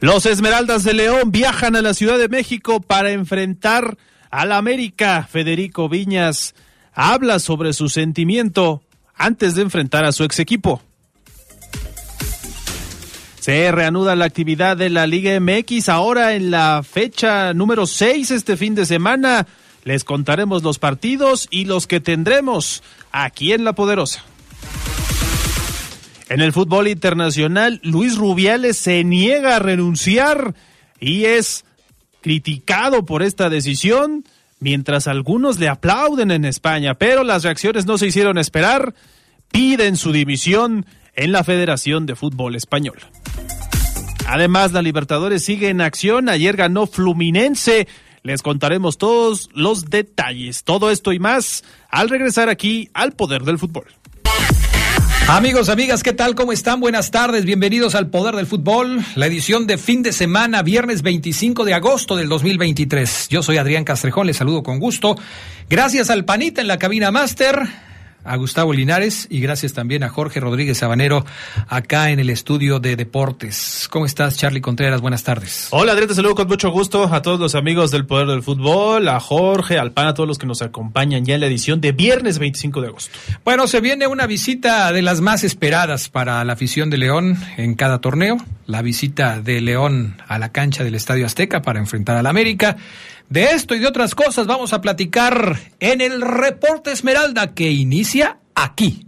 Los Esmeraldas de León viajan a la Ciudad de México para enfrentar al América. Federico Viñas habla sobre su sentimiento antes de enfrentar a su ex equipo. Se reanuda la actividad de la Liga MX ahora en la fecha número 6 este fin de semana. Les contaremos los partidos y los que tendremos aquí en La Poderosa. En el fútbol internacional, Luis Rubiales se niega a renunciar y es criticado por esta decisión, mientras algunos le aplauden en España, pero las reacciones no se hicieron esperar, piden su dimisión en la Federación de Fútbol Español. Además, la Libertadores sigue en acción, ayer ganó Fluminense, les contaremos todos los detalles, todo esto y más al regresar aquí al Poder del Fútbol. Amigos, amigas, ¿qué tal? ¿Cómo están? Buenas tardes, bienvenidos al Poder del Fútbol, la edición de fin de semana, viernes 25 de agosto del 2023. Yo soy Adrián Castrejón, les saludo con gusto. Gracias al Panita en la cabina máster a Gustavo Linares y gracias también a Jorge Rodríguez Sabanero acá en el estudio de deportes. ¿Cómo estás, Charlie Contreras? Buenas tardes. Hola, Adrián, te saludo con mucho gusto a todos los amigos del Poder del Fútbol, a Jorge, al PAN, a todos los que nos acompañan ya en la edición de viernes 25 de agosto. Bueno, se viene una visita de las más esperadas para la afición de León en cada torneo, la visita de León a la cancha del Estadio Azteca para enfrentar al América. De esto y de otras cosas vamos a platicar en el reporte Esmeralda que inicia aquí.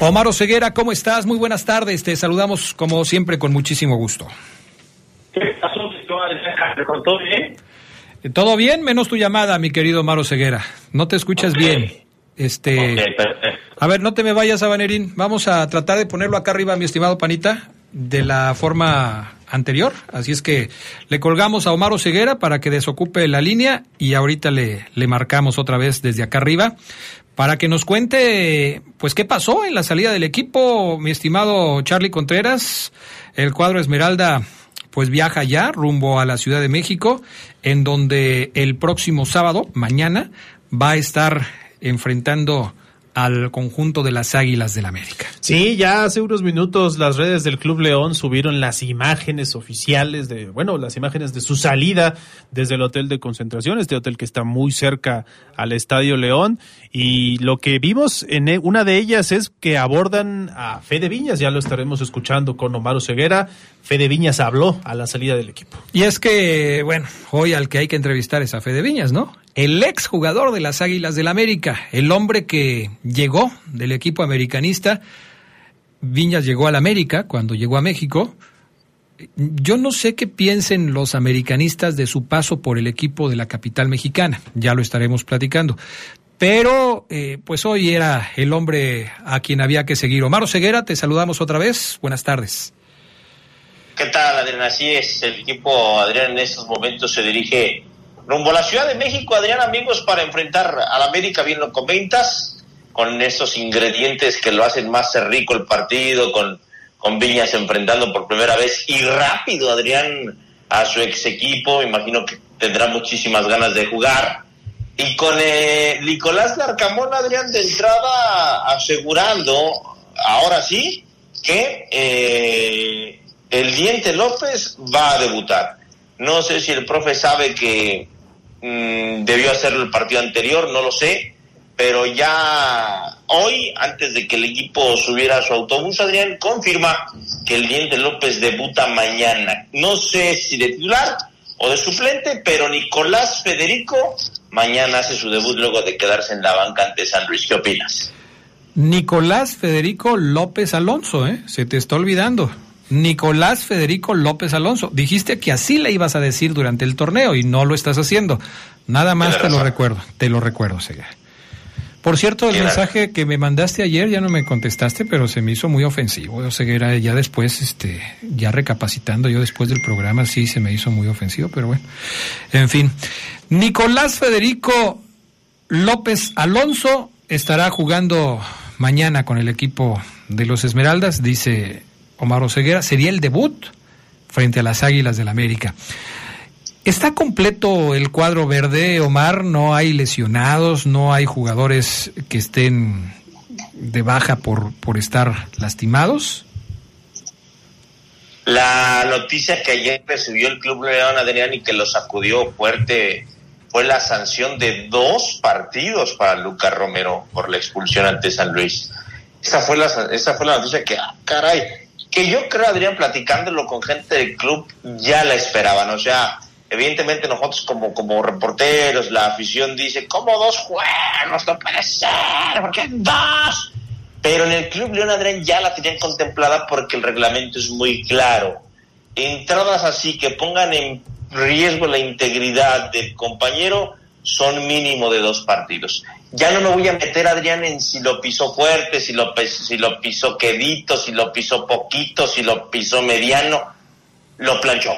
Omar Oseguera, ¿cómo estás? Muy buenas tardes. Te saludamos como siempre con muchísimo gusto. ¿Qué pasó, ¿Todo bien? Eh, Todo bien, menos tu llamada, mi querido Omar Oseguera. No te escuchas Okay. bien. Este, a ver, no te me vayas, Abanerín. Vamos a tratar de ponerlo acá arriba, mi estimado Panita, de la forma anterior. Así es que le colgamos a Omar Oseguera para que desocupe la línea y ahorita le, le marcamos otra vez desde acá arriba para que nos cuente, pues, qué pasó en la salida del equipo, mi estimado Charlie Contreras. El cuadro Esmeralda, pues, viaja ya rumbo a la Ciudad de México, en donde el próximo sábado, mañana, va a estar enfrentando al conjunto de las Águilas del América. Sí, ya hace unos minutos las redes del Club León subieron las imágenes oficiales de, bueno, las imágenes de su salida desde el hotel de concentración, este hotel que está muy cerca al Estadio León. Y lo que vimos en e- una de ellas es que abordan a Fede Viñas, ya lo estaremos escuchando con Omar Ceguera. Fede Viñas habló a la salida del equipo. Y es que, bueno, hoy al que hay que entrevistar es a Fede Viñas, ¿no? El ex jugador de las Águilas del América, el hombre que llegó del equipo americanista. Viñas llegó al América cuando llegó a México. Yo no sé qué piensen los americanistas de su paso por el equipo de la capital mexicana, ya lo estaremos platicando. Pero, eh, pues hoy era el hombre a quien había que seguir. Omar Ceguera, te saludamos otra vez. Buenas tardes. ¿Qué tal, Adrián? Así es, el equipo, Adrián, en estos momentos se dirige rumbo a la Ciudad de México, Adrián, amigos, para enfrentar al América, bien lo comentas, con esos ingredientes que lo hacen más rico el partido, con, con Viñas enfrentando por primera vez y rápido, Adrián, a su ex equipo, imagino que tendrá muchísimas ganas de jugar. Y con eh, Nicolás Larcamón, Adrián, de entrada asegurando, ahora sí, que eh, el Diente López va a debutar. No sé si el profe sabe que mm, debió hacerlo el partido anterior, no lo sé, pero ya hoy, antes de que el equipo subiera a su autobús, Adrián confirma que el Diente López debuta mañana. No sé si de titular o de suplente, pero Nicolás Federico mañana hace su debut luego de quedarse en la banca ante San Luis. ¿Qué opinas? Nicolás Federico López Alonso, ¿eh? Se te está olvidando. Nicolás Federico López Alonso. Dijiste que así le ibas a decir durante el torneo y no lo estás haciendo. Nada más te lo recuerdo, te lo recuerdo, Sega. Por cierto, el mensaje que me mandaste ayer ya no me contestaste, pero se me hizo muy ofensivo. O sea, era ya después, este, ya recapacitando, yo después del programa sí se me hizo muy ofensivo, pero bueno. En fin. Nicolás Federico López Alonso estará jugando mañana con el equipo de los Esmeraldas, dice Omar Oseguera. Sería el debut frente a las Águilas del la América. ¿Está completo el cuadro verde, Omar? ¿No hay lesionados? ¿No hay jugadores que estén de baja por, por estar lastimados? La noticia que ayer recibió el Club León Adrián y que lo sacudió fuerte fue la sanción de dos partidos para Lucas Romero por la expulsión ante San Luis. Esa fue la, esa fue la noticia que, ah, caray, que yo creo, Adrián, platicándolo con gente del club, ya la esperaban. O sea, Evidentemente nosotros como, como reporteros, la afición dice, ¿cómo dos juegos? No puede ser, ¿por qué dos? Pero en el Club León Adrián ya la tenían contemplada porque el reglamento es muy claro. Entradas así que pongan en riesgo la integridad del compañero son mínimo de dos partidos. Ya no me voy a meter, Adrián, en si lo pisó fuerte, si lo, si lo pisó quedito, si lo pisó poquito, si lo pisó mediano. Lo planchó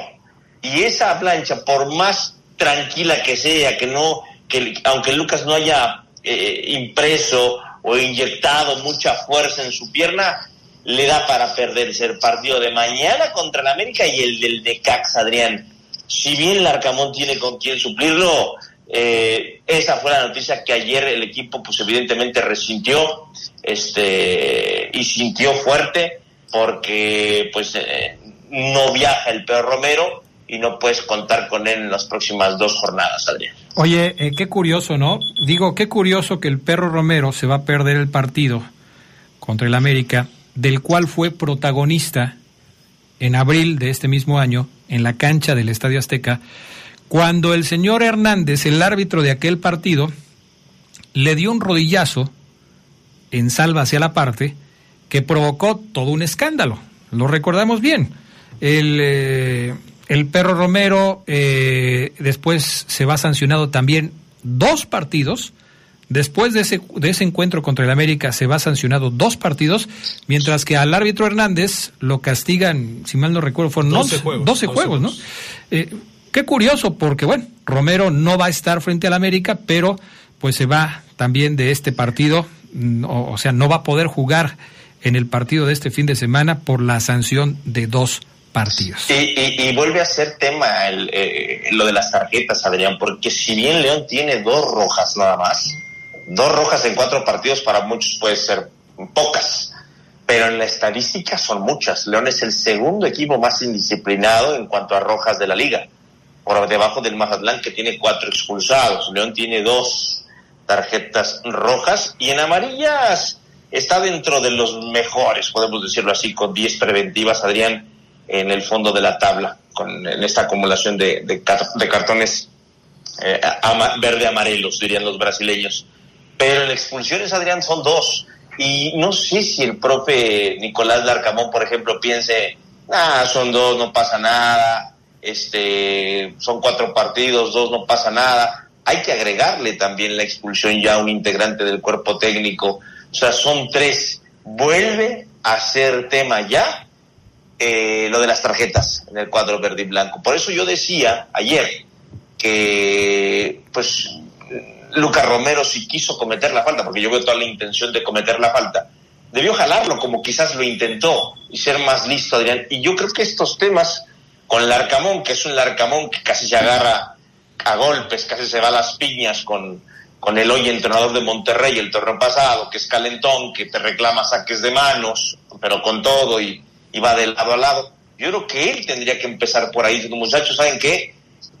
y esa plancha, por más tranquila que sea, que no, que aunque Lucas no haya eh, impreso o inyectado mucha fuerza en su pierna, le da para perderse el partido de mañana contra el América y el del Necax, Adrián. Si bien el Arcamón tiene con quien suplirlo, eh, esa fue la noticia que ayer el equipo, pues evidentemente resintió, este, y sintió fuerte, porque pues eh, no viaja el Pedro Romero, y no puedes contar con él en las próximas dos jornadas, Adrián. Oye, eh, qué curioso, ¿no? Digo, qué curioso que el perro Romero se va a perder el partido contra el América, del cual fue protagonista en abril de este mismo año en la cancha del Estadio Azteca, cuando el señor Hernández, el árbitro de aquel partido, le dio un rodillazo en salva hacia la parte que provocó todo un escándalo. Lo recordamos bien. El, eh, el perro Romero eh, después se va sancionado también dos partidos. Después de ese, de ese encuentro contra el América se va sancionado dos partidos, mientras que al árbitro Hernández lo castigan, si mal no recuerdo, fueron 12 juegos, 12 juegos, ¿no? Eh, qué curioso, porque bueno, Romero no va a estar frente al América, pero pues se va también de este partido, mm, o, sea, no va a poder jugar en el partido de este fin de semana por la sanción de dos partidos. Y, vuelve a ser tema el, eh, lo de las tarjetas, Adrián, porque si bien León tiene dos rojas nada más, dos rojas en cuatro partidos para muchos puede ser pocas, pero en la estadística son muchas. León es el segundo equipo más indisciplinado en cuanto a rojas de la liga, por debajo del Mazatlán que tiene cuatro expulsados. León tiene dos tarjetas rojas y en amarillas está dentro de los mejores, podemos decirlo así, con diez preventivas, Adrián en el fondo de la tabla, con, en esta acumulación de, de, cartones eh, verde-amarelos, dirían los brasileños. Pero en expulsiones, Adrián, son dos. Y no sé si el profe Nicolás Larcamón, por ejemplo, piense, ah, son dos, no pasa nada, este, son cuatro partidos, dos, no pasa nada. Hay que agregarle también la expulsión ya a un integrante del cuerpo técnico. O sea, son tres. Vuelve a ser tema ya eh, lo de las tarjetas en el cuadro verde y blanco. Por eso yo decía ayer que, pues, Lucas Romero si quiso cometer la falta, porque yo veo toda la intención de cometer la falta, debió jalarlo como quizás lo intentó y ser más listo, Adrián. Y yo creo que estos temas con el Arcamón, que es un Arcamón que casi se agarra a golpes, casi se va a las piñas con, con el hoy entrenador de Monterrey el torneo pasado, que es calentón, que te reclama saques de manos, pero con todo y y va de lado a lado. Yo creo que él tendría que empezar por ahí, muchachos, ¿saben qué?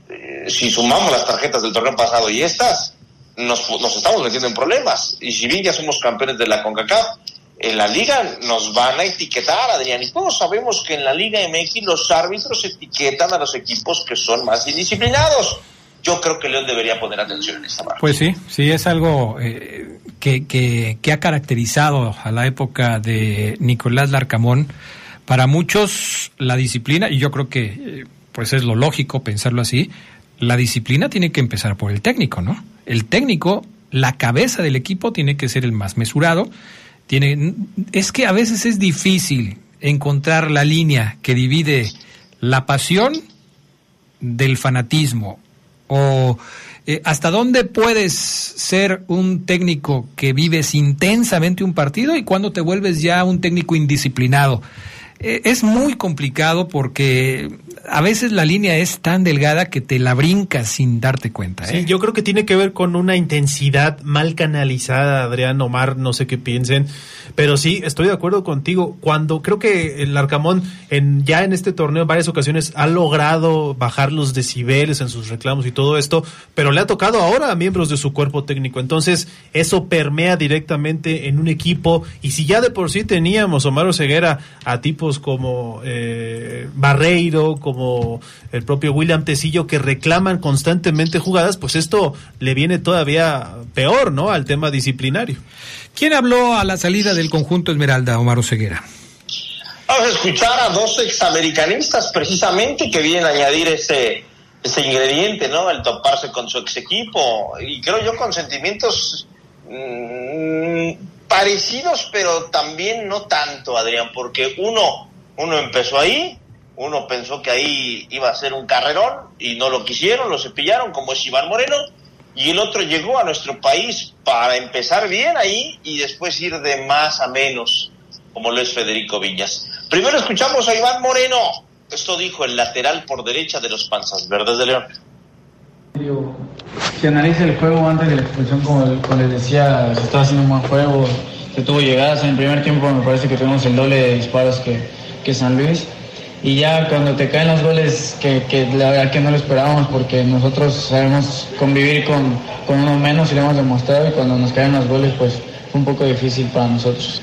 Eh, si sumamos las tarjetas del torneo pasado y estas, nos, nos estamos metiendo en problemas. Y si bien ya somos campeones de la CONCACAF, en la liga nos van a etiquetar, Adrián. Y todos sabemos que en la Liga MX los árbitros etiquetan a los equipos que son más indisciplinados. Yo creo que León debería poner atención en esta parte. Pues sí, sí, es algo eh, que, que, que ha caracterizado a la época de Nicolás Larcamón. Para muchos la disciplina, y yo creo que eh, pues es lo lógico pensarlo así, la disciplina tiene que empezar por el técnico, ¿no? El técnico, la cabeza del equipo tiene que ser el más mesurado. Tiene, es que a veces es difícil encontrar la línea que divide la pasión del fanatismo o eh, hasta dónde puedes ser un técnico que vives intensamente un partido y cuando te vuelves ya un técnico indisciplinado. Eh, es muy complicado porque a veces la línea es tan delgada que te la brincas sin darte cuenta. Sí, ¿eh? yo creo que tiene que ver con una intensidad mal canalizada, Adrián, Omar, no sé qué piensen, pero sí, estoy de acuerdo contigo. Cuando creo que el Arcamón en, ya en este torneo en varias ocasiones ha logrado bajar los decibeles en sus reclamos y todo esto, pero le ha tocado ahora a miembros de su cuerpo técnico. Entonces, eso permea directamente en un equipo y si ya de por sí teníamos, Omar Ceguera, a tipos como eh, Barreiro, como el propio William Tecillo, que reclaman constantemente jugadas, pues esto le viene todavía peor, ¿no? Al tema disciplinario. ¿Quién habló a la salida del conjunto Esmeralda, Omar Ceguera? Vamos a escuchar a dos examericanistas precisamente que vienen a añadir ese, ese ingrediente, ¿no? El toparse con su ex equipo. Y creo yo con sentimientos mmm, parecidos, pero también no tanto, Adrián, porque uno, uno empezó ahí, uno pensó que ahí iba a ser un carrerón y no lo quisieron, lo cepillaron, como es Iván Moreno, y el otro llegó a nuestro país para empezar bien ahí y después ir de más a menos, como lo es Federico Viñas. Primero escuchamos a Iván Moreno, esto dijo el lateral por derecha de los Panzas Verdes de León. Si analiza el juego antes de la expulsión, como, les decía, se estaba haciendo un buen juego, se tuvo llegadas. En el primer tiempo me parece que tuvimos el doble de disparos que San Luis. Y ya cuando te caen los goles, que, que, la verdad que no lo esperábamos, porque nosotros sabemos convivir con, con uno menos y lo hemos demostrado, y cuando nos caen los goles, pues fue un poco difícil para nosotros.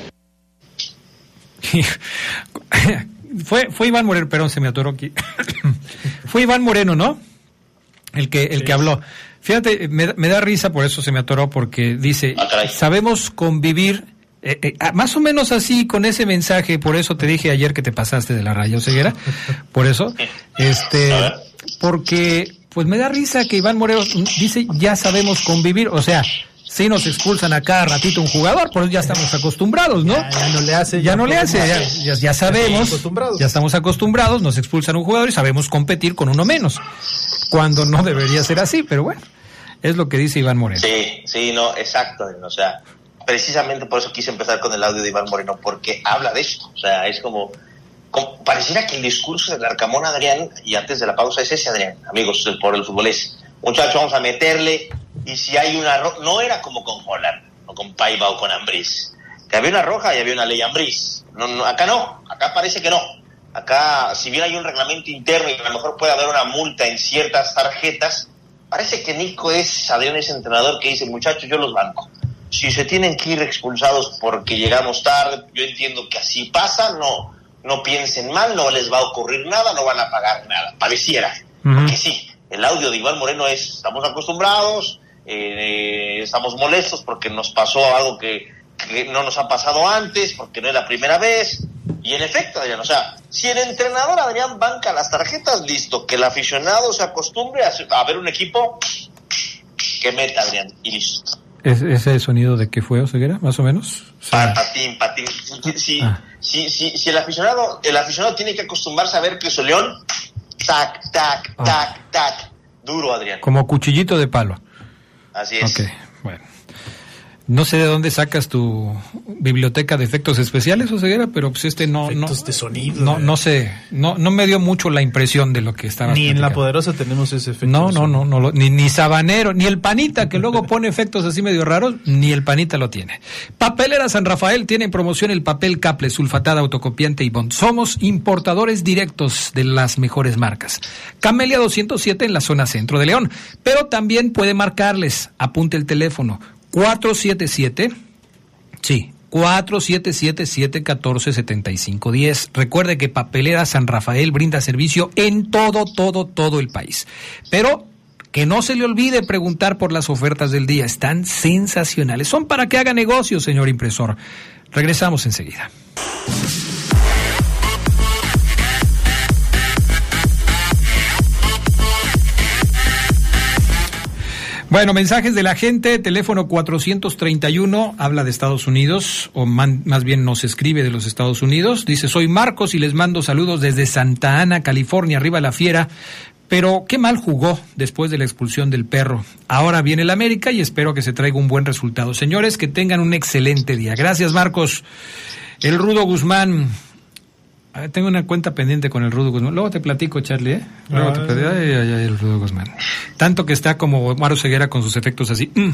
fue, fue Iván Moreno, perdón, se me atoró aquí. fue Iván Moreno, ¿no? El que, el sí. que habló. Fíjate, me, me, da risa, por eso se me atoró, porque dice, ah, sabemos convivir, eh, eh, más o menos así, con ese mensaje, por eso te dije ayer que te pasaste de la raya ceguera, por eso, este, porque, pues me da risa que Iván Moreno dice, ya sabemos convivir, o sea, si nos expulsan a cada ratito un jugador, por eso ya estamos acostumbrados, ¿no? Ya, ya no le hace. Ya, ya no le hace, ya, ya, ya sabemos, ya estamos acostumbrados, nos expulsan un jugador y sabemos competir con uno menos, cuando no debería ser así, pero bueno, es lo que dice Iván Moreno. Sí, sí, no, exacto, o sea, precisamente por eso quise empezar con el audio de Iván Moreno, porque habla de esto, o sea, es como, pareciera que el discurso del Arcamón Adrián, y antes de la pausa es ese, Adrián, amigos, por el fútbol es, muchachos, vamos a meterle y si hay una roja, no era como con Holland, o con Paiva o con Ambriz, que había una roja y había una ley Ambriz. No, no, acá no, acá parece que no. Acá, si bien hay un reglamento interno y a lo mejor puede haber una multa en ciertas tarjetas, parece que Nico es, Adrián es entrenador que dice, muchachos, yo los banco. Si se tienen que ir expulsados porque llegamos tarde, yo entiendo que así pasa, no, no piensen mal, no les va a ocurrir nada, no van a pagar nada. Pareciera uh -huh. que sí. El audio de Iván Moreno es, estamos acostumbrados, eh, estamos molestos porque nos pasó algo que, que, no nos ha pasado antes, porque no es la primera vez. Y en efecto, Adrián, o sea, si el entrenador Adrián banca las tarjetas, listo, que el aficionado se acostumbre a, a ver un equipo que meta, Adrián, y listo. ¿Es, ¿Ese sonido de qué fue, Oseguera, más o menos? Pa, patín, patín. Si, ah. si, si, si, el aficionado el aficionado tiene que acostumbrarse a ver que su león, tac, tac, ah. tac, tac, duro, Adrián. Como cuchillito de palo. Así es. Ok, bueno. No sé de dónde sacas tu biblioteca de efectos especiales, Oseguera, pero pues este no... Efectos no, de sonido, No, eh. no sé, no, no me dio mucho la impresión de lo que estaba Ni en La Poderosa tenemos ese efecto. No, no, no, no lo- ni, ni Sabanero, ni el Panita, que luego pone efectos así medio raros, ni el Panita lo tiene. Papelera San Rafael tiene en promoción el papel Caple, sulfatada, autocopiante y bond. Somos importadores directos de las mejores marcas. Camelia 207 en la zona centro de León, pero también puede marcarles, apunte el teléfono, 477, sí, 477-714-7510. Recuerde que Papelera San Rafael brinda servicio en todo, todo, todo el país. Pero que no se le olvide preguntar por las ofertas del día. Están sensacionales. Son para que haga negocio, señor impresor. Regresamos enseguida. Bueno, mensajes de la gente, teléfono 431, habla de Estados Unidos, o más bien nos escribe de los Estados Unidos. Dice, soy Marcos y les mando saludos desde Santa Ana, California, arriba la fiera. Pero qué mal jugó después de la expulsión del perro. Ahora viene el América y espero que se traiga un buen resultado. Señores, que tengan un excelente día. Gracias, Marcos. El Rudo Guzmán. Ah, Tengo una cuenta pendiente con el Rudo Guzmán. Luego te platico, Charlie, ¿eh? Luego te platico. Ay, ay, ay, el Rudo Guzmán. Tanto que está como Maro Ceguera con sus efectos así. mm, mm.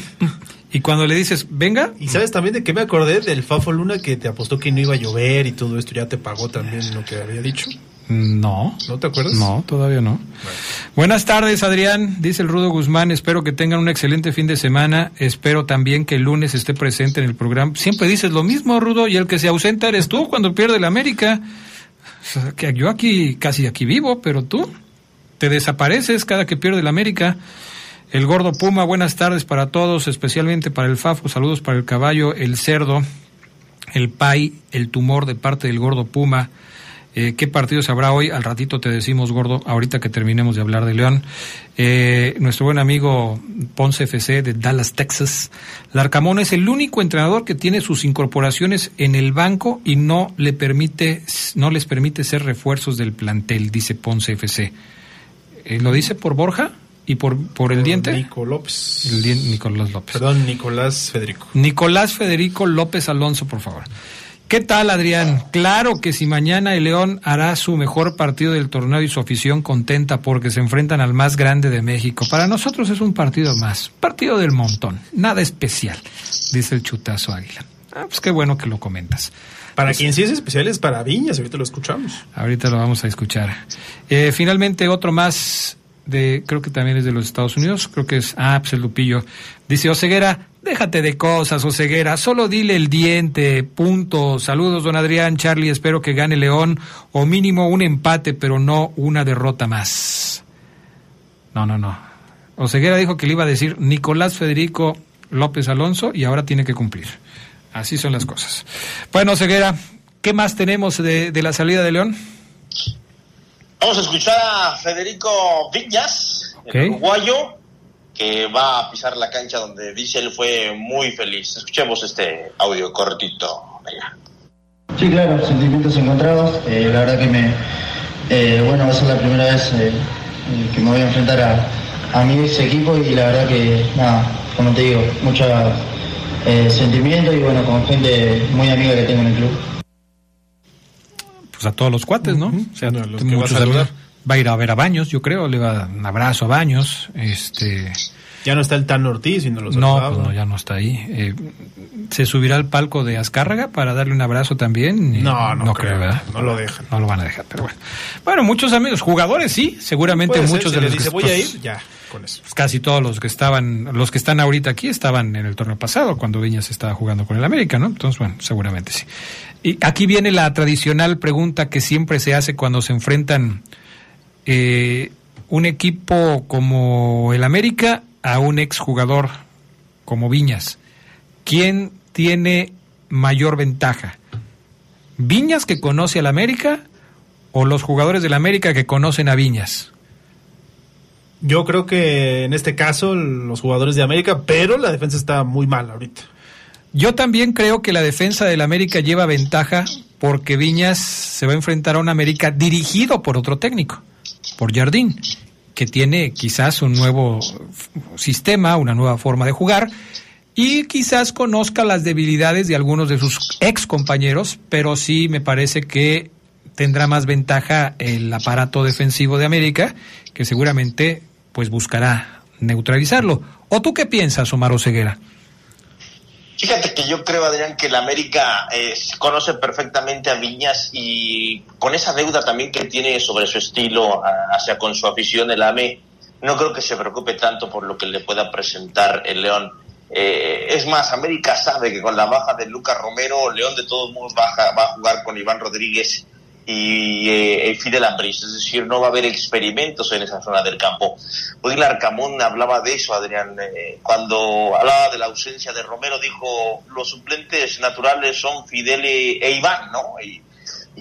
Y cuando le dices, venga, ¿Y sabes también de qué me acordé? Del Fafo Luna que te apostó que no iba a llover y todo esto. Ya te pagó también lo que había dicho. no. ¿No te acuerdas? No, todavía no. Buenas tardes, Adrián. Dice el Rudo Guzmán. Espero que tengan un excelente fin de semana. Espero también que el lunes esté presente en el programa. Siempre dices lo mismo, Rudo, y el que se ausenta eres tú cuando pierde la América. Que yo aquí, casi aquí vivo, pero tú te desapareces cada que pierde la América. El gordo Puma, buenas tardes para todos, especialmente para el Fafo. Saludos para el caballo, el cerdo, el Pai, el tumor de parte del gordo Puma. Eh, ¿Qué partidos habrá hoy? Al ratito te decimos, gordo, ahorita que terminemos de hablar de León. Eh, nuestro buen amigo Ponce FC de Dallas, Texas. Larcamón es el único entrenador que tiene sus incorporaciones en el banco y no le permite, no les permite ser refuerzos del plantel, dice Ponce FC. Eh, ¿Lo dice por Borja y por, por el diente? Nico López. El diente Nicolás López. Perdón, Nicolás Federico. Nicolás Federico López Alonso, por favor. ¿Qué tal, Adrián? Claro que si mañana el León hará su mejor partido del torneo y su afición contenta porque se enfrentan al más grande de México. Para nosotros es un partido más, partido del montón, nada especial, dice el chutazo Águila. Ah, pues qué bueno que lo comentas. Para quien sí es especial es para Viñas, ahorita lo escuchamos. Ahorita lo vamos a escuchar. Eh, finalmente, otro más de, creo que también es de los Estados Unidos, creo que es, ah, pues Lupillo. Dice, Oseguera, déjate de cosas, Oseguera, solo dile el diente, punto. Saludos, don Adrián, Charlie, espero que gane León, o mínimo un empate, pero no una derrota más. No, no, no. Oseguera dijo que le iba a decir Nicolás Federico López Alonso y ahora tiene que cumplir. Así son las cosas. Bueno, Oseguera, ¿qué más tenemos de, de la salida de León? Vamos a escuchar a Federico Viñas, el uruguayo, que va a pisar la cancha donde dice él fue muy feliz. Escuchemos este audio cortito. Venga. Sí, claro, sentimientos encontrados. Eh, la verdad que me, eh, bueno, va a ser la primera vez eh, eh, que me voy a enfrentar a, a mi ex equipo y la verdad que, nada, como te digo, mucho eh, sentimiento y bueno, con gente muy amiga que tengo en el club. Pues a todos los cuates, ¿no? O sea, No, los que va a muchos saludar. Va a ir a ver a Baños, yo creo, le va a dar un abrazo a Baños, este, Ya no está el Tan Ortiz y no lo no, pues no, ya no está ahí. Eh, ¿Se subirá al palco de Azcárraga para darle un abrazo también? Eh, No, no creo, creo, ¿verdad? no lo dejan. No lo van a dejar, pero bueno. Bueno, muchos amigos, jugadores sí, seguramente Puede muchos de los dice, que voy a pues, ir, ya, con eso. pues casi todos los que estaban, los que están ahorita aquí estaban en el torneo pasado cuando Viñas estaba jugando con el América, ¿no? Entonces, bueno, seguramente sí. Y aquí viene la tradicional pregunta que siempre se hace cuando se enfrentan eh, un equipo como el América a un exjugador como Viñas. ¿Quién tiene mayor ventaja? ¿Viñas que conoce al América o los jugadores del América que conocen a Viñas? Yo creo que en este caso los jugadores de América, pero la defensa está muy mal ahorita. Yo también creo que la defensa del América lleva ventaja porque Viñas se va a enfrentar a un América dirigido por otro técnico, por Jardín, que tiene quizás un nuevo sistema, una nueva forma de jugar, y quizás conozca las debilidades de algunos de sus ex compañeros, pero sí me parece que tendrá más ventaja el aparato defensivo de América, que seguramente pues buscará neutralizarlo. ¿O tú qué piensas, Omar Ceguera? Fíjate que yo creo, Adrián, que el América eh, conoce perfectamente a Viñas y con esa deuda también que tiene sobre su estilo hacia con su afición, el AME, no creo que se preocupe tanto por lo que le pueda presentar el León. Eh, es más, América sabe que con la baja de Lucas Romero, León de todos modos va a jugar con Iván Rodríguez y eh, Fidel Ambris, es decir, no va a haber experimentos en esa zona del campo. Hoy Larcamón hablaba de eso, Adrián, eh, cuando hablaba de la ausencia de Romero, dijo, los suplentes naturales son Fidel e Iván, ¿no? Y,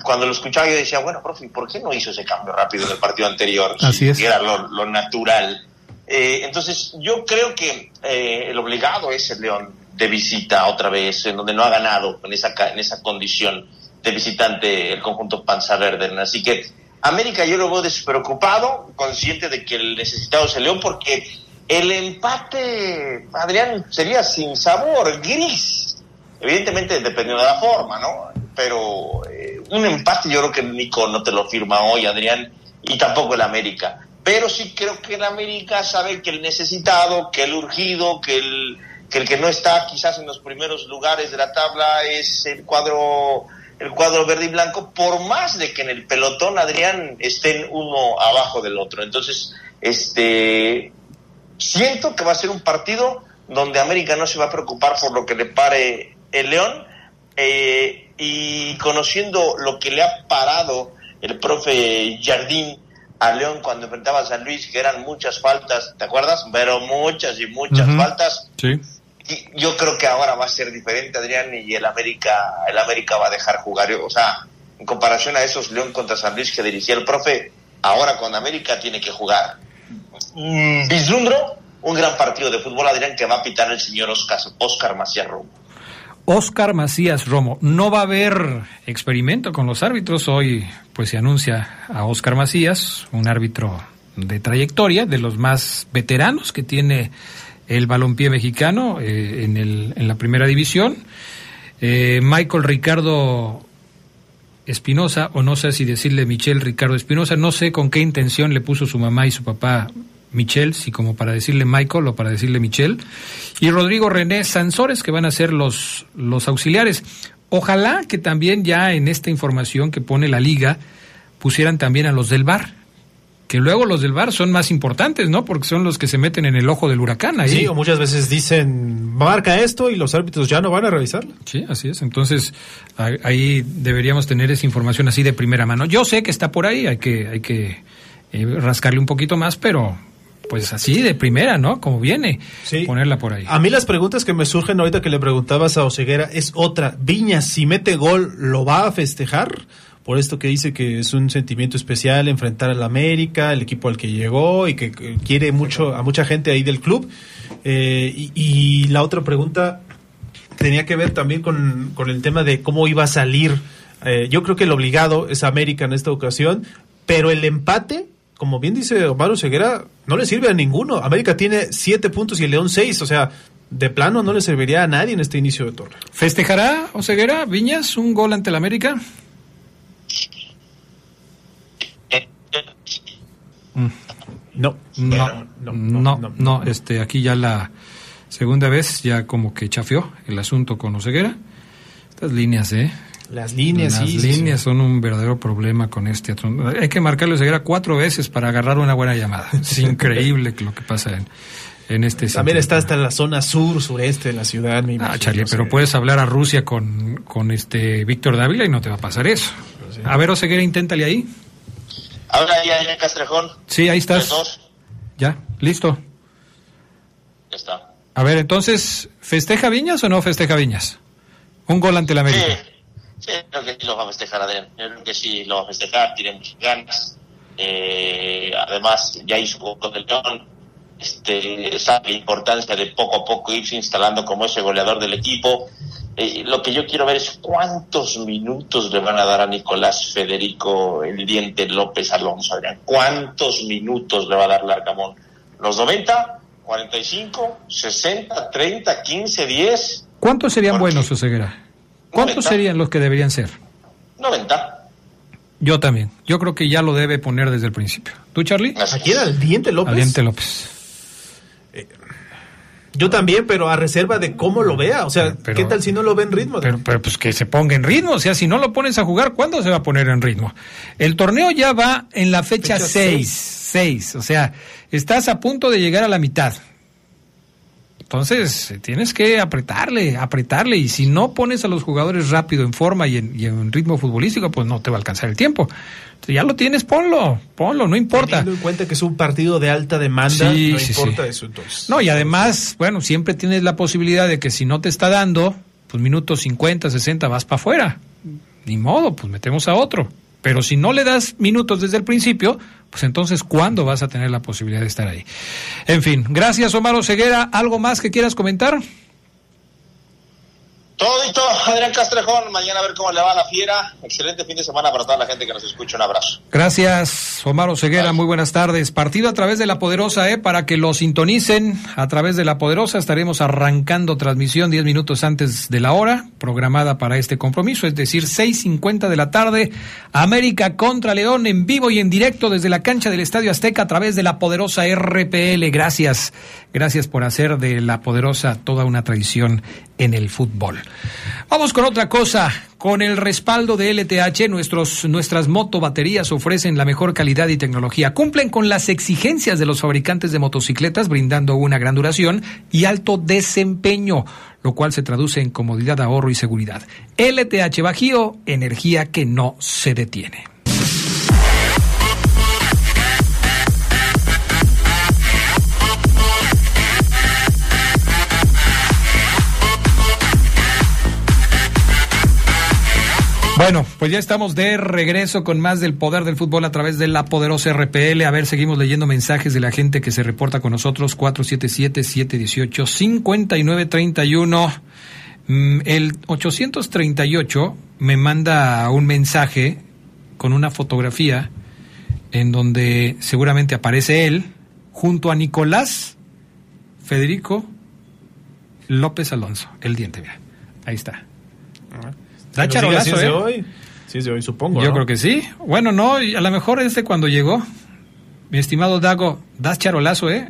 cuando lo escuchaba yo decía, bueno, profe, ¿por qué no hizo ese cambio rápido en el partido anterior? Así es. era lo, natural. Eh, entonces, yo creo que eh, el obligado es el León de visita otra vez, en donde no ha ganado en esa, en esa condición de visitante el conjunto Panza Verde. Así que América yo lo veo despreocupado, consciente de que el necesitado es el León, porque el empate, Adrián, sería sin sabor, gris. Evidentemente dependiendo de la forma, ¿no? Pero eh, un empate yo creo que Nico no te lo firma hoy, Adrián, y tampoco el América. Pero sí creo que el América sabe que el necesitado, que el urgido, que el que el que no está quizás en los primeros lugares de la tabla es el cuadro el cuadro verde y blanco, por más de que en el pelotón, Adrián, estén uno abajo del otro. Entonces, este, siento que va a ser un partido donde América no se va a preocupar por lo que le pare el León, eh, y conociendo lo que le ha parado el profe Jardín a León cuando enfrentaba a San Luis, que eran muchas faltas, ¿te acuerdas? Pero muchas y muchas faltas. Sí yo creo que ahora va a ser diferente, Adrián, y el América, el América va a dejar jugar. O sea, en comparación a esos León contra San Luis que dirigía el profe, ahora con América tiene que jugar. Mm, vislumbro un gran partido de fútbol, Adrián, que va a pitar el señor Oscar, Oscar Macías Romo. Oscar Macías Romo. No va a haber experimento con los árbitros. Hoy pues se anuncia a Oscar Macías, un árbitro de trayectoria, de los más veteranos que tiene el balompié mexicano eh, en, el, en, la primera división. Eh, Michael Ricardo Espinosa, o no sé si decirle Michel Ricardo Espinosa, no sé con qué intención le puso su mamá y su papá Michel, si como para decirle Michael o para decirle Michel, y Rodrigo René Sansores, que van a ser los, los auxiliares. Ojalá que también ya en esta información que pone la liga pusieran también a los del bar, que luego los del bar son más importantes, ¿no? Porque son los que se meten en el ojo del huracán ahí. Sí, o muchas veces dicen, marca esto y los árbitros ya no van a revisarlo. Sí, así es. Entonces, ahí deberíamos tener esa información así de primera mano. Yo sé que está por ahí, hay que, hay que eh, rascarle un poquito más, pero pues así de primera, ¿no? Como viene, sí. ponerla por ahí. A mí las preguntas que me surgen ahorita que le preguntabas a Oseguera es otra. Viña, si mete gol, ¿lo va a festejar? Por esto que dice que es un sentimiento especial enfrentar al América, el equipo al que llegó y que quiere mucho a mucha gente ahí del club. Eh, y, la otra pregunta tenía que ver también con, el tema de cómo iba a salir. Eh, yo creo que el obligado es América en esta ocasión, pero el empate, como bien dice Omar Ceguera, no le sirve a ninguno. América tiene siete puntos y el León seis, o sea, de plano no le serviría a nadie en este inicio de torneo. ¿Festejará Oseguera Viñas un gol ante el América? No, no, no, no, no, este, aquí ya la segunda vez ya como que chafió el asunto con Oseguera. Estas líneas, ¿eh? Las líneas, Las líneas son un verdadero problema con este Hay que marcarle Oseguera cuatro veces para agarrar una buena llamada. Es increíble lo que pasa en, en este También está hasta la zona sur, sureste de la ciudad. Mi ah, Charlie, pero puedes hablar a Rusia con, con este Víctor Dávila y no te va a pasar eso. A ver, Oseguera, inténtale ahí. Ahora ya en Castrejón. Sí, ahí estás. Ya, listo. Ya está. A ver, entonces, ¿festeja Viñas o no festeja Viñas? Un gol ante la América. Sí, sí, creo que sí lo va a festejar Adrián. creo que sí lo va a festejar, tiene muchas ganas. Eh, además, ya hizo con el León. Este, sabe la importancia de poco a poco irse instalando como ese goleador del equipo. Eh, lo que yo quiero ver es cuántos minutos le van a dar a Nicolás Federico el diente López Alonso, Adrián. ¿Cuántos minutos le va a dar Larcamón? ¿Los 90 45, 60, 30, 15, 10. ¿Cuántos serían buenos, Oseguera? ¿Cuántos 90. serían los que deberían ser? 90. Yo también. Yo creo que ya lo debe poner desde el principio. ¿Tú, Charlie? Aquí es. era el diente López. Aliente López. Yo también, pero a reserva de cómo lo vea. O sea, Pero- ¿qué tal si no lo ve en ritmo? Pero, pero pues que se ponga en ritmo. O sea, si no lo pones a jugar, ¿cuándo se va a poner en ritmo? El torneo ya va en la fecha Fecha 6. 6. O sea, estás a punto de llegar a la mitad. Entonces, tienes que apretarle, apretarle. Y si no pones a los jugadores rápido, en forma y en, y en ritmo futbolístico, pues no te va a alcanzar el tiempo. Entonces, ya lo tienes, ponlo, ponlo, no importa. Teniendo en cuenta que es un partido de alta demanda, Sí, no sí, importa sí. eso entonces. No, y además, bueno, siempre tienes la posibilidad de que si no te está dando, pues minutos 50, 60 vas para afuera. Ni modo, pues metemos a otro. Pero si no le das minutos desde el principio, pues entonces, ¿cuándo vas a tener la posibilidad de estar ahí? En fin, gracias Omar Ceguera. ¿Algo más que quieras comentar? Todito, Adrián Castrejón, mañana a ver cómo le va a la fiera. Excelente fin de semana para toda la gente que nos escucha. Un abrazo. Gracias, Omar Ceguera. Muy buenas tardes. Partido a través de La Poderosa, ¿eh? Para que lo sintonicen a través de La Poderosa. Estaremos arrancando transmisión 10 minutos antes de la hora programada para este compromiso, es decir, 6.50 de la tarde. América contra León en vivo y en directo desde la cancha del Estadio Azteca a través de La Poderosa RPL. Gracias. Gracias por hacer de La Poderosa toda una tradición en el fútbol. Vamos con otra cosa. Con el respaldo de LTH, nuestros, nuestras motobaterías ofrecen la mejor calidad y tecnología. Cumplen con las exigencias de los fabricantes de motocicletas, brindando una gran duración y alto desempeño, lo cual se traduce en comodidad, ahorro y seguridad. LTH Bajío, energía que no se detiene. Bueno, pues ya estamos de regreso con más del poder del fútbol a través de la poderosa RPL. A ver, seguimos leyendo mensajes de la gente que se reporta con nosotros. 477-718-5931. Mm, El 838 me manda un mensaje con una fotografía en donde seguramente aparece él junto a Nicolás Federico López Alonso, el diente, mira. Ahí está. Da Que nos diga si charolazo, es de ¿eh? hoy. Si es de hoy, supongo. Yo ¿no? creo que sí. Bueno, no, a lo mejor es de cuando llegó. Mi estimado Dago, das charolazo, ¿eh?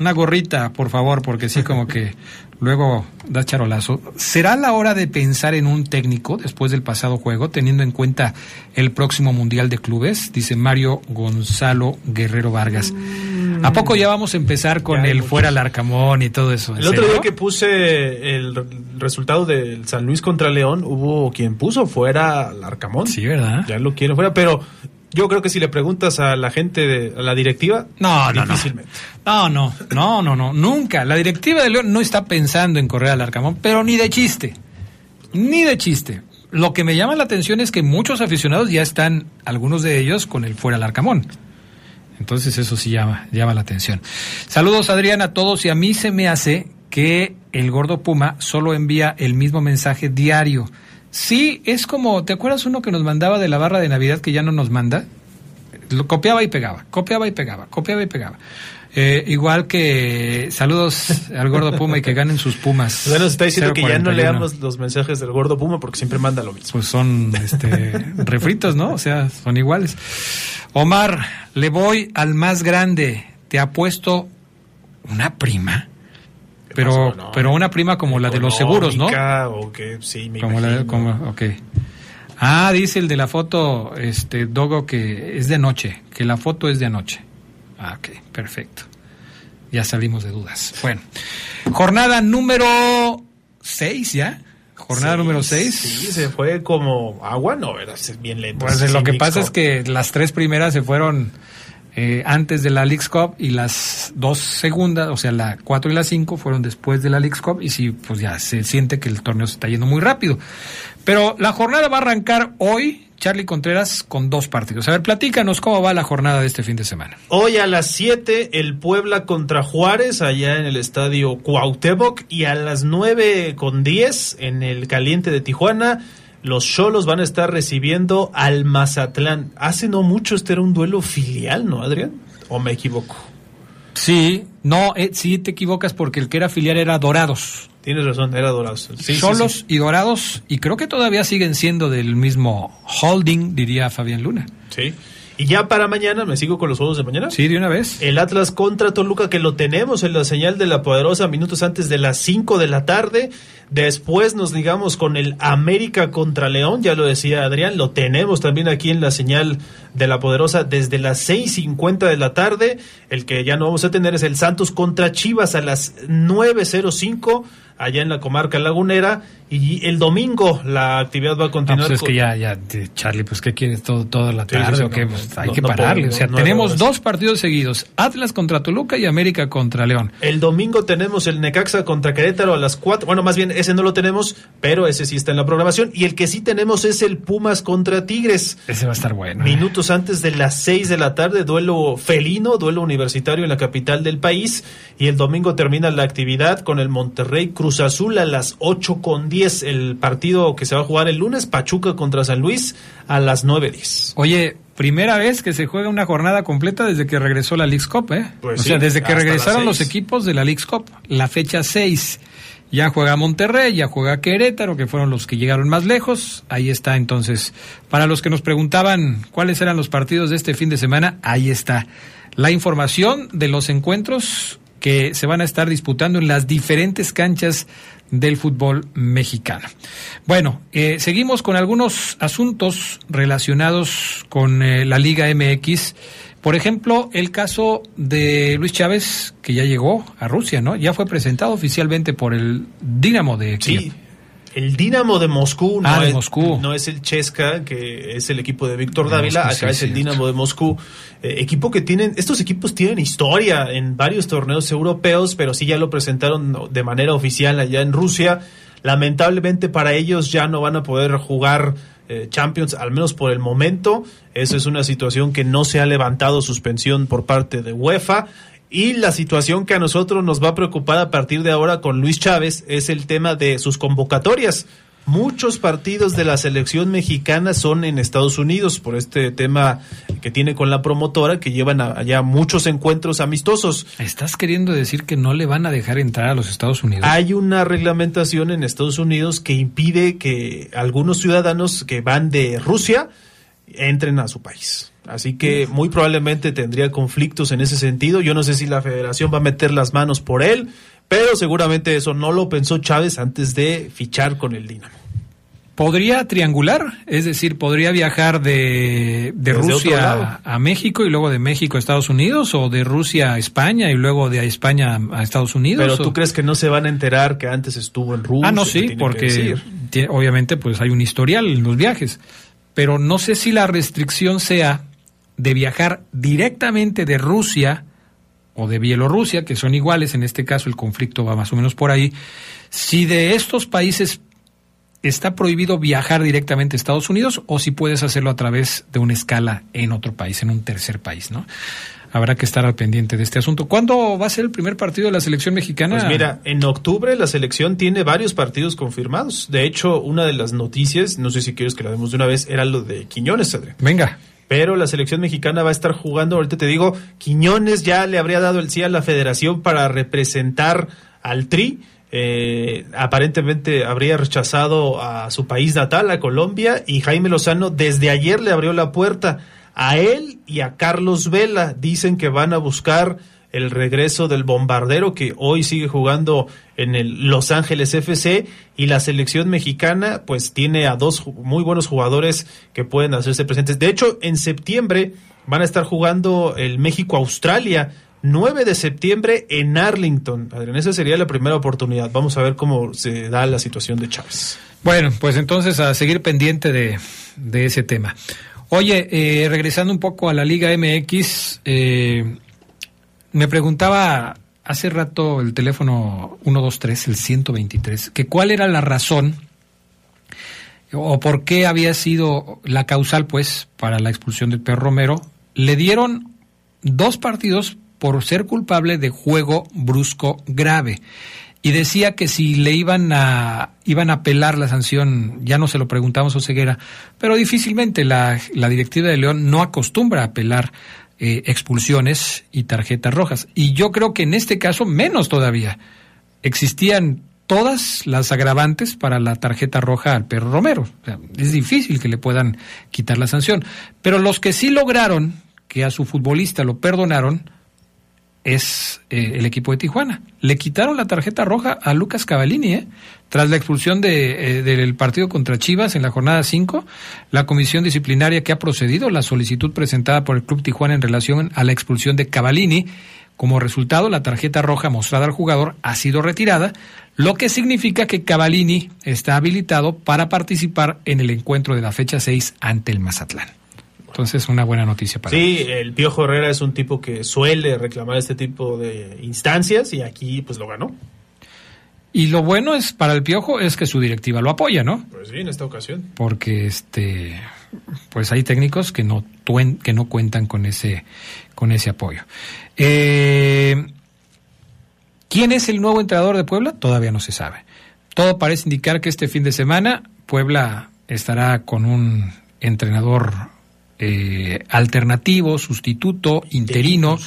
Una gorrita, por favor, porque sí, como que luego das charolazo. ¿Será la hora de pensar en un técnico después del pasado juego, teniendo en cuenta el próximo Mundial de Clubes? Dice Mario Gonzalo Guerrero Vargas. ¿A poco ya vamos a empezar con el fuera al Arcamón y todo eso? ¿En El otro día que puse el re- resultado del San Luis contra León, hubo quien puso fuera al Arcamón. Sí, ¿verdad? Ya lo quiere fuera, pero yo creo que si le preguntas a la gente, de, a la directiva, No, no, no. difícilmente. No, no, no, no, no, nunca. La directiva de León no está pensando en correr al Arcamón, pero ni de chiste. Ni de chiste. Lo que me llama la atención es que muchos aficionados ya están, algunos de ellos, con el fuera al Arcamón. Entonces eso sí llama, llama la atención. Saludos Adrián a todos y a mí se me hace que el gordo Puma solo envía el mismo mensaje diario. Sí, es como, ¿te acuerdas uno que nos mandaba de la barra de Navidad que ya no nos manda? Lo copiaba y pegaba, copiaba y pegaba, copiaba y pegaba. Eh, igual que saludos al gordo Puma y que ganen sus Pumas. O sea, nos está diciendo que ya no 041. leamos los mensajes del gordo Puma porque siempre manda lo mismo. Pues son este, refritos, ¿no? O sea, son iguales. Omar, le voy al más grande. Te ha puesto una prima. ¿Qué Pero? No, pero una prima como la de los seguros, ¿no? O que, sí, me Como la, imagino. como, ok. Ah, dice el de la foto, este, Dogo, que es de noche, que la foto es de anoche. Ah, ok, perfecto. Ya salimos de dudas. Bueno, jornada número 6 ya. Jornada Sí, número 6. Sí, se fue como agua, no, era bien lento. Pues lo que pasa es que las tres primeras se fueron eh, antes de la Leagues Cup y las dos segundas, o sea, la cuatro y la cinco fueron después de la Leagues Cup y sí, pues ya se siente que el torneo se está yendo muy rápido. Pero la jornada va a arrancar hoy, Charlie Contreras, con dos partidos. A ver, platícanos cómo va la jornada de este fin de semana. Hoy a las 7 el Puebla contra Juárez allá en el estadio Cuauhtémoc y a las 9 con 10 en el Caliente de Tijuana los Cholos van a estar recibiendo al Mazatlán. Hace no mucho este era un duelo filial, ¿no, Adrián? ¿O me equivoco? Sí, No, eh, sí te equivocas porque el que era filial era Dorados. Tienes razón, era Dorados. Sí, Solos sí, sí. y Dorados, y creo que todavía siguen siendo del mismo holding, diría Fabián Luna. Sí. Y ya para mañana, ¿me sigo con los juegos de mañana? Sí, de una vez. El Atlas contra Toluca, que lo tenemos en la señal de la poderosa minutos antes de las 5 de la tarde. Después nos digamos con el América contra León, ya lo decía Adrián, lo tenemos también aquí en la señal de la poderosa desde las 6.50 de la tarde. El que ya no vamos a tener es el Santos contra Chivas a las 9.05 allá en la comarca lagunera. Y el domingo la actividad va a No, continuar. pues es con- que ya, ya, Charlie, pues ¿qué quieres todo, toda la Sí, sí, tarde sí, o qué? Pues, no, hay que pararle. o sea, tenemos dos partidos seguidos, Atlas contra Toluca y América contra León. El domingo tenemos el Necaxa contra Querétaro a las 4. Bueno, más bien ese no lo tenemos, pero ese sí está en la programación. Y el que sí tenemos es el Pumas contra Tigres. Ese va a estar bueno. ¿eh? Minutos antes de las 6 de la tarde, duelo felino, duelo universitario en la capital del país. Y el domingo termina la actividad con el Monterrey Cruz Azul a las 8 con 10. El partido que se va a jugar el lunes, Pachuca contra San Luis a las 9.10. Oye, primera vez que se juega una jornada completa desde que regresó la League's Cup, ¿eh? Pues o sí, sea, desde que regresaron los equipos de la League's Cup, la fecha 6. Ya juega Monterrey, ya juega Querétaro, que fueron los que llegaron más lejos. Ahí está, entonces. Para los que nos preguntaban cuáles eran los partidos de este fin de semana, ahí está. La información de los encuentros que se van a estar disputando en las diferentes canchas del fútbol mexicano. Bueno, eh, seguimos con algunos asuntos relacionados con eh, la Liga MX. Por ejemplo, el caso de Luis Chávez, que ya llegó a Rusia, ¿no? Ya fue presentado oficialmente por el Dinamo de Kiev. Sí. El Dinamo de Moscú, no, Ah, de es, Moscú. no es el Chesca, que es el equipo de Víctor Dávila, Moscú, acá sí, es el. Dinamo de Moscú. Eh, equipo que tienen, estos equipos tienen historia en varios torneos europeos, pero sí ya lo presentaron de manera oficial allá en Rusia. Lamentablemente para ellos ya no van a poder jugar eh, Champions, al menos por el momento. Eso es una situación que no se ha levantado suspensión por parte de UEFA. Y la situación que a nosotros nos va a preocupar a partir de ahora con Luis Chávez es el tema de sus convocatorias. Muchos partidos de la selección mexicana son en Estados Unidos por este tema que tiene con la promotora que llevan allá muchos encuentros amistosos. ¿Estás queriendo decir que no le van a dejar entrar a los Estados Unidos? Hay una reglamentación en Estados Unidos que impide que algunos ciudadanos que van de Rusia entren a su país. Así que muy probablemente tendría conflictos en ese sentido. Yo no sé si la federación va a meter las manos por él, pero seguramente eso no lo pensó Chávez antes de fichar con el Dinamo. ¿Podría triangular? Es decir, ¿podría viajar de, de Rusia a México y luego de México a Estados Unidos? ¿O de Rusia a España y luego de España a Estados Unidos? Pero ¿O- tú crees que no se van a enterar que antes estuvo en Rusia. Ah, no, sí, porque obviamente pues hay un historial en los viajes. Pero no sé si la restricción sea de viajar directamente de Rusia o de Bielorrusia, que son iguales, en este caso el conflicto va más o menos por ahí. Si de estos países está prohibido viajar directamente a Estados Unidos o si puedes hacerlo a través de una escala en otro país, en un tercer país, ¿no? Habrá que estar al pendiente de este asunto. ¿Cuándo va a ser el primer partido de la selección mexicana? Pues mira, en octubre la selección tiene varios partidos confirmados. De hecho, una de las noticias, no sé si quieres que la demos de una vez, era lo de Quiñones, Adrián. Venga. Pero la selección mexicana va a estar jugando, ahorita te digo, Quiñones ya le habría dado el sí a la federación para representar al Tri. Eh, aparentemente habría rechazado a su país natal, a Colombia, y Jaime Lozano desde ayer le abrió la puerta a él y a Carlos Vela. Dicen que van a buscar el regreso del bombardero que hoy sigue jugando en el Los Ángeles FC y la selección mexicana pues tiene a dos muy buenos jugadores que pueden hacerse presentes. De hecho, en septiembre van a estar jugando el México-Australia. 9 de septiembre en Arlington. Adrián, esa sería la primera oportunidad. Vamos a ver cómo se da la situación de Chávez. Bueno, pues entonces a seguir pendiente de, de ese tema. Oye, eh, regresando un poco a la Liga MX, eh, me preguntaba hace rato el teléfono 123, el 123, que cuál era la razón o por qué había sido la causal, pues, para la expulsión del perro Romero. Le dieron dos partidos por ser culpable de juego brusco grave y decía que si le iban a iban a apelar la sanción, ya no se lo preguntamos a Ceguera, pero difícilmente la, la directiva de León no acostumbra a apelar eh, expulsiones y tarjetas rojas. Y yo creo que en este caso menos todavía. Existían todas las agravantes para la tarjeta roja al perro Romero. es difícil que le puedan quitar la sanción. Pero los que sí lograron que a su futbolista lo perdonaron es eh, el equipo de Tijuana. Le quitaron la tarjeta roja a Lucas Cavallini, ¿eh? Tras la expulsión de, eh, del partido contra Chivas en la jornada 5, la comisión disciplinaria que ha procedido la solicitud presentada por el Club Tijuana en relación a la expulsión de Cavallini, como resultado, la tarjeta roja mostrada al jugador ha sido retirada, lo que significa que Cavallini está habilitado para participar en el encuentro de la fecha 6 ante el Mazatlán. Entonces, una buena noticia para Sí, el Piojo Herrera es un tipo que suele reclamar este tipo de instancias y aquí pues lo ganó. Y lo bueno es para el Piojo es que su directiva lo apoya, ¿no? Pues sí, en esta ocasión. Porque este pues hay técnicos que no que no cuentan con ese con ese apoyo. Eh, ¿Quién es el nuevo entrenador de Puebla? Todavía no se sabe. Todo parece indicar que este fin de semana Puebla estará con un entrenador eh, alternativo, sustituto, interino.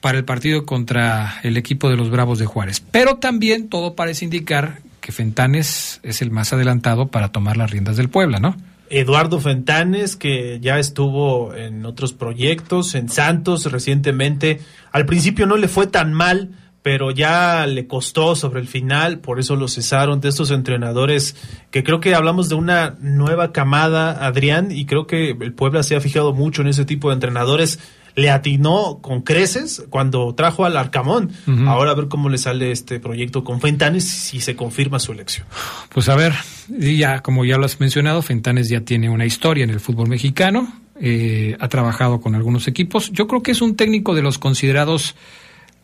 para el partido contra el equipo de los Bravos de Juárez. Pero también todo parece indicar que Fentanes es el más adelantado para tomar las riendas del Puebla, ¿no? Eduardo Fentanes, que ya estuvo en otros proyectos, en Santos recientemente. Al principio no le fue tan mal, pero ya le costó sobre el final, por eso lo cesaron de estos entrenadores, que creo que hablamos de una nueva camada, Adrián, y creo que el Puebla se ha fijado mucho en ese tipo de entrenadores. Le atinó con creces cuando trajo al Arcamón. Ahora a ver cómo le sale este proyecto con Fentanes si se confirma su elección. Pues a ver, ya como ya lo has mencionado, Fentanes ya tiene una historia en el fútbol mexicano, eh, ha trabajado con algunos equipos. Yo creo que es un técnico de los considerados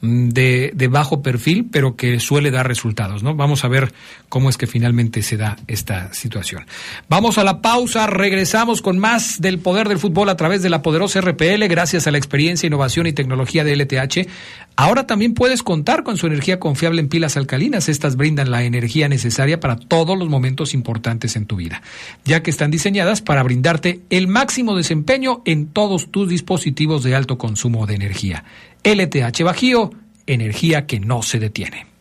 de, bajo perfil, pero que suele dar resultados, ¿no? Vamos a ver cómo es que finalmente se da esta situación. Vamos a la pausa, regresamos con más del poder del fútbol a través de la poderosa RPL, gracias a la experiencia, innovación y tecnología de LTH. Ahora también puedes contar con su energía confiable en pilas alcalinas. Estas brindan la energía necesaria para todos los momentos importantes en tu vida, ya que están diseñadas para brindarte el máximo desempeño en todos tus dispositivos de alto consumo de energía. LTH Bajío, energía que no se detiene.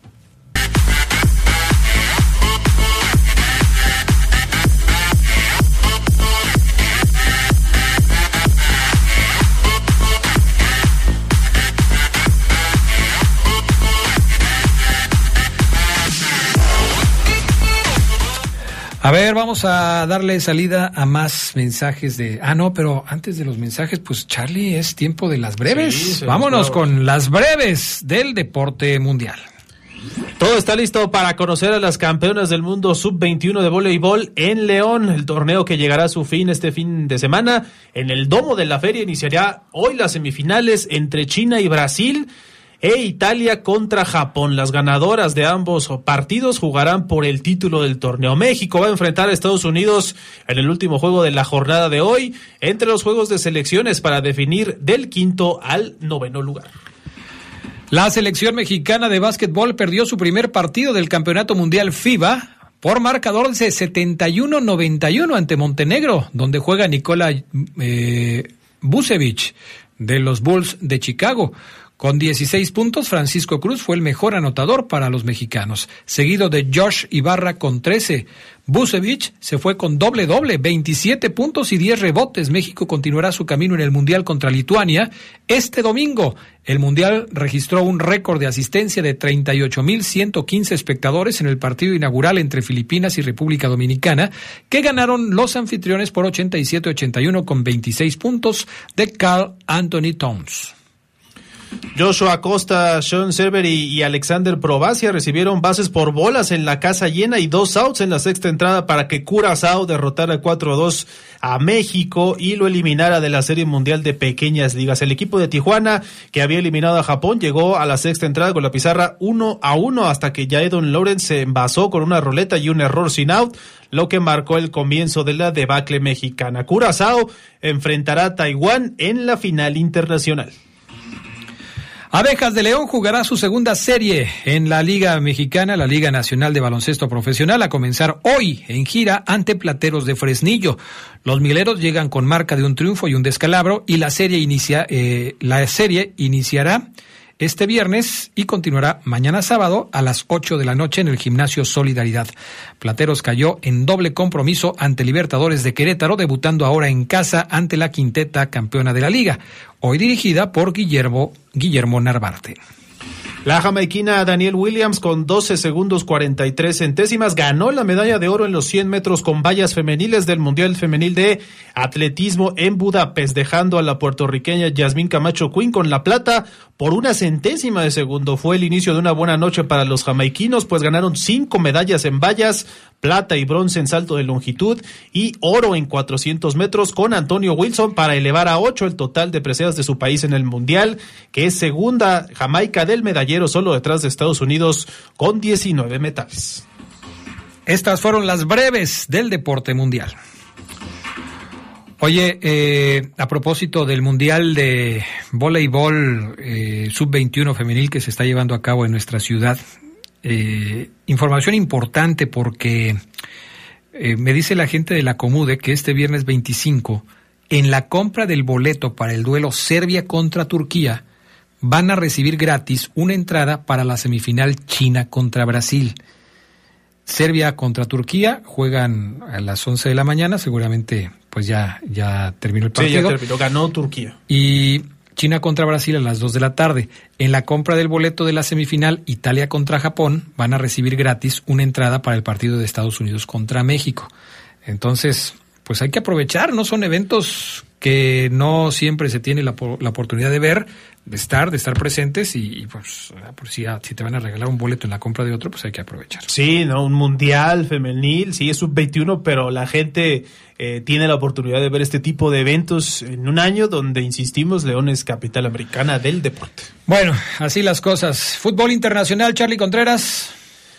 A ver, vamos a darle salida a más mensajes de... Ah, no, pero antes de los mensajes, pues Charlie, es tiempo de las breves. Vámonos con las breves del deporte mundial. Todo está listo para conocer a las campeonas del mundo sub-21 de voleibol en León, el torneo que llegará a su fin este fin de semana. En el domo de la feria iniciará hoy las semifinales entre China y Brasil e Italia contra Japón. Las ganadoras de ambos partidos jugarán por el título del torneo. México va a enfrentar a Estados Unidos en el último juego de la jornada de hoy entre los juegos de selecciones para definir del quinto al noveno lugar. La selección mexicana de básquetbol perdió su primer partido del Campeonato Mundial FIBA por marcador de 71-91 ante Montenegro, donde juega Nikola eh, Busevich de los Bulls de Chicago. Con 16 puntos, Francisco Cruz fue el mejor anotador para los mexicanos, seguido de Josh Ibarra con 13. Busevich se fue con doble doble, 27 puntos y 10 rebotes. México continuará su camino en el Mundial contra Lituania. Este domingo, el Mundial registró un récord de asistencia de 38.115 espectadores en el partido inaugural entre Filipinas y República Dominicana, que ganaron los anfitriones por 87-81 con 26 puntos de Carl Anthony Towns. Joshua Acosta, Sean Server y, Alexander Provacia recibieron bases por bolas en la casa llena y dos outs en la sexta entrada para que Curazao derrotara 4-2 a México y lo eliminara de la Serie Mundial de Pequeñas Ligas. El equipo de Tijuana, que había eliminado a Japón, llegó a la sexta entrada con la pizarra 1 a 1 hasta que Jaedon Lawrence se envasó con una roleta y un error sin out lo que marcó el comienzo de la debacle mexicana. Curazao enfrentará a Taiwán en la final internacional. Abejas de León jugará su segunda serie en la Liga Mexicana, la Liga Nacional de Baloncesto Profesional, a comenzar hoy en gira ante Plateros de Fresnillo. Los mileros llegan con marca de un triunfo y un descalabro y la serie, inicia, eh, la serie iniciará este viernes y continuará mañana sábado a las 8 de la noche en el gimnasio Solidaridad. Plateros cayó en doble compromiso ante Libertadores de Querétaro, debutando ahora en casa ante la quinteta campeona de la liga, hoy dirigida por Guillermo, Guillermo Narvarte. La jamaiquina Daniel Williams con 12 segundos 43 centésimas ganó la medalla de oro en los 100 metros con vallas femeniles del Mundial Femenil de Atletismo en Budapest, dejando a la puertorriqueña Yasmín Camacho Quinn con la plata por una centésima de segundo. Fue el inicio de una buena noche para los jamaiquinos, pues ganaron cinco medallas en vallas, plata y bronce en salto de longitud y oro en 400 metros con Antonio Wilson para elevar a ocho el total de preseas de su país en el Mundial, que es segunda Jamaica del medallero solo detrás de Estados Unidos con 19 metales. Estas fueron las breves del deporte mundial. Oye, eh, a propósito del Mundial de Voleibol eh, Sub-21 femenil que se está llevando a cabo en nuestra ciudad, eh, información importante porque eh, me dice la gente de la Comude que este viernes 25, en la compra del boleto para el duelo Serbia contra Turquía, van a recibir gratis una entrada para la semifinal China contra Brasil. Serbia contra Turquía juegan a las 11 de la mañana, seguramente pues ya, ya terminó el partido. Sí, ya terminó, ganó Turquía. Y China contra Brasil a las 2 de la tarde. En la compra del boleto de la semifinal Italia contra Japón van a recibir gratis una entrada para el partido de Estados Unidos contra México. Entonces, pues hay que aprovechar, ¿no? Son eventos que no siempre se tiene la, la oportunidad de ver, de estar, de estar presentes y, y pues por si, si, te van a regalar un boleto en la compra de otro, pues hay que aprovechar. Sí, ¿no? Un mundial femenil, sí, es sub-21, pero la gente eh, tiene la oportunidad de ver este tipo de eventos en un año donde, insistimos, León es capital americana del deporte. Bueno, así las cosas. Fútbol internacional, Charlie Contreras.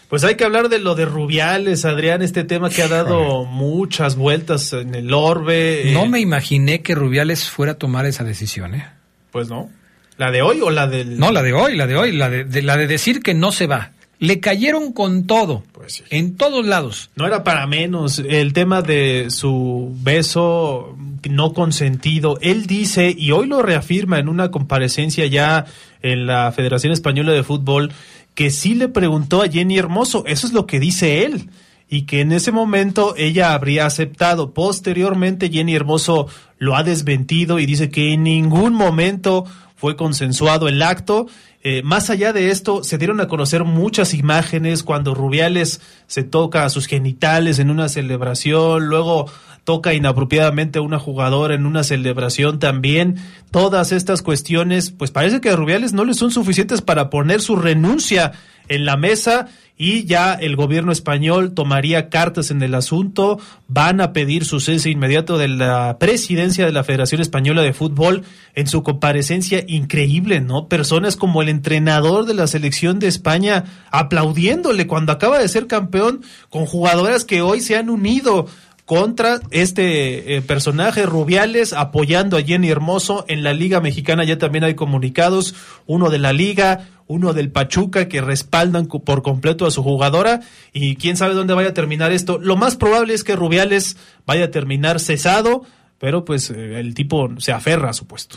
Pues hay que hablar de lo de Rubiales, Adrián, este tema que ha dado muchas vueltas en el orbe. No eh, me imaginé que Rubiales fuera a tomar esa decisión, ¿eh? Pues no. ¿La de hoy o la del.? No, la de hoy, la de hoy, la de, de la de decir que no se va. Le cayeron con todo, pues sí. en todos lados. No era para menos el tema de su beso no consentido. Él dice, y hoy lo reafirma en una comparecencia ya en la Federación Española de Fútbol, que sí le preguntó a Jenny Hermoso, eso es lo que dice él, y que en ese momento ella habría aceptado. Posteriormente Jenny Hermoso lo ha desmentido y dice que en ningún momento fue consensuado el acto. Eh, más allá de esto, se dieron a conocer muchas imágenes cuando Rubiales se toca a sus genitales en una celebración, luego toca inapropiadamente a una jugadora en una celebración también. Todas estas cuestiones, pues parece que a Rubiales no le son suficientes para poner su renuncia en la mesa y ya el gobierno español tomaría cartas en el asunto, van a pedir su cese inmediato de la presidencia de la Federación Española de Fútbol en su comparecencia increíble, ¿no? Personas como el entrenador de la selección de España aplaudiéndole cuando acaba de ser campeón con jugadoras que hoy se han unido contra este eh, personaje Rubiales apoyando a Jenny Hermoso en la Liga Mexicana. Ya también hay comunicados uno de la Liga uno del Pachuca que respaldan por completo a su jugadora. Y quién sabe dónde vaya a terminar esto. Lo más probable es que Rubiales vaya a terminar cesado pero pues eh, el tipo se aferra a su puesto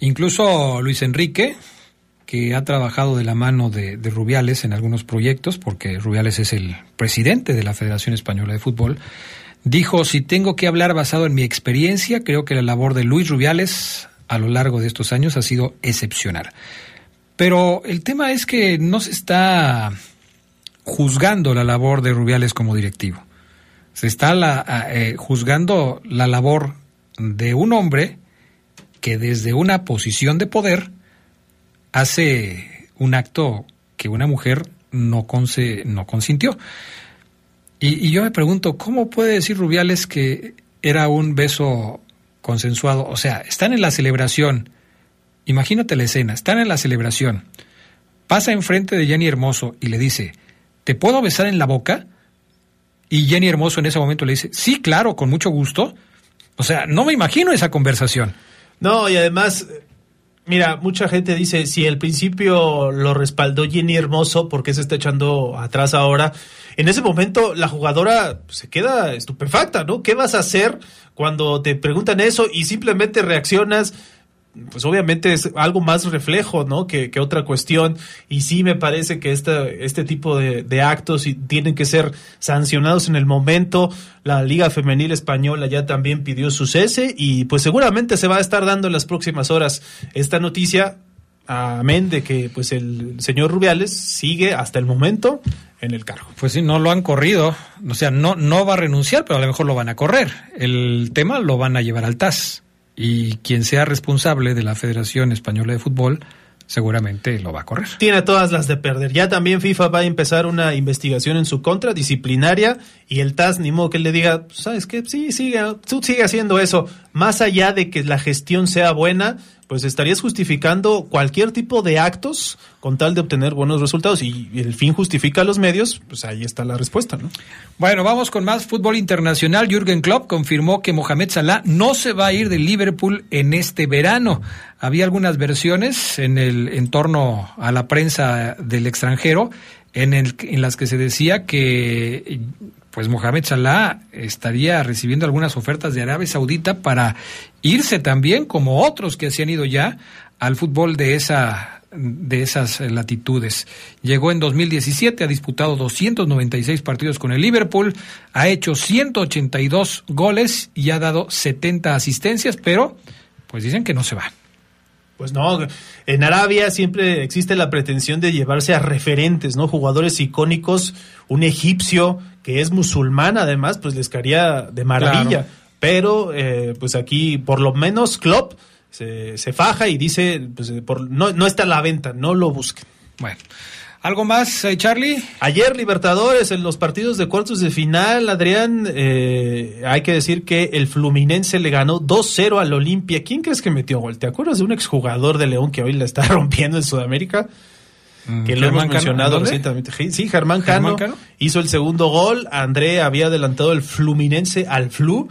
incluso Luis Enrique que ha trabajado de la mano de, de Rubiales en algunos proyectos porque Rubiales es el presidente de la Federación Española de Fútbol Dijo, si tengo que hablar basado en mi experiencia, creo que la labor de Luis Rubiales a lo largo de estos años ha sido excepcional. Pero el tema es que no se está juzgando la labor de Rubiales como directivo. Se está la, eh, juzgando la labor de un hombre que desde una posición de poder hace un acto que una mujer no, no consintió. Y, y, yo me pregunto, ¿cómo puede decir Rubiales que era un beso consensuado? O sea, están en la celebración. Imagínate la escena, están en la celebración. Pasa enfrente de Jenny Hermoso y le dice, ¿te puedo besar en la boca? Y Jenny Hermoso en ese momento le dice, sí, claro, con mucho gusto. O sea, no me imagino esa conversación. No, y además Mira, mucha gente dice, si al principio lo respaldó Jenny Hermoso, ¿por qué se está echando atrás ahora? En ese momento la jugadora se queda estupefacta, ¿no? ¿Qué vas a hacer cuando te preguntan eso y simplemente reaccionas? pues obviamente es algo más reflejo, ¿no? Que, otra cuestión. Y sí me parece que esta, este tipo de, de actos tienen que ser sancionados en el momento. La Liga Femenil Española ya también pidió su cese y pues seguramente se va a estar dando en las próximas horas esta noticia. Amén de que pues el señor Rubiales sigue hasta el momento en el cargo. Pues sí, no lo han corrido, o sea, no, no va a renunciar, pero a lo mejor lo van a correr. El tema lo van a llevar al TAS y quien sea responsable de la Federación Española de Fútbol seguramente lo va a correr. Tiene todas las de perder. Ya también FIFA va a empezar una investigación en su contra, disciplinaria, y el TAS ni modo que le diga, ¿sabes qué? Sí, sigue, tú sigue haciendo eso. Más allá de que la gestión sea buena, pues estarías justificando cualquier tipo de actos con tal de obtener buenos resultados y el fin justifica los medios, pues ahí está la respuesta, ¿no? Bueno, vamos con más fútbol internacional. Jürgen Klopp confirmó que Mohamed Salah no se va a ir de Liverpool en este verano. Había algunas versiones en el en torno a la prensa del extranjero en, el, en las que se decía que pues Mohamed Salah estaría recibiendo algunas ofertas de Arabia Saudita para irse también, como otros que se han ido ya, al fútbol de esa de esas latitudes. Llegó en 2017, ha disputado 296 partidos con el Liverpool, ha hecho 182 goles y ha dado 70 asistencias, pero pues dicen que no se va. Pues no, en Arabia siempre existe la pretensión de llevarse a referentes, ¿no? Jugadores icónicos, un egipcio que es musulmán además, pues les caería de maravilla. Pero eh, pues aquí por lo menos Klopp se, se faja y dice, pues por, no, no está a la venta, no lo busquen. Bueno. ¿Algo más, eh, Charlie? Ayer Libertadores, en los partidos de cuartos de final, Adrián, eh, hay que decir que el Fluminense le ganó 2-0 al Olimpia. ¿Quién crees que metió gol? ¿Te acuerdas de un exjugador de León que hoy la está rompiendo en Sudamérica? Mm, que lo hemos mencionado recientemente. Sí, Germán Cano, hizo el segundo gol. André había adelantado el Fluminense al Flu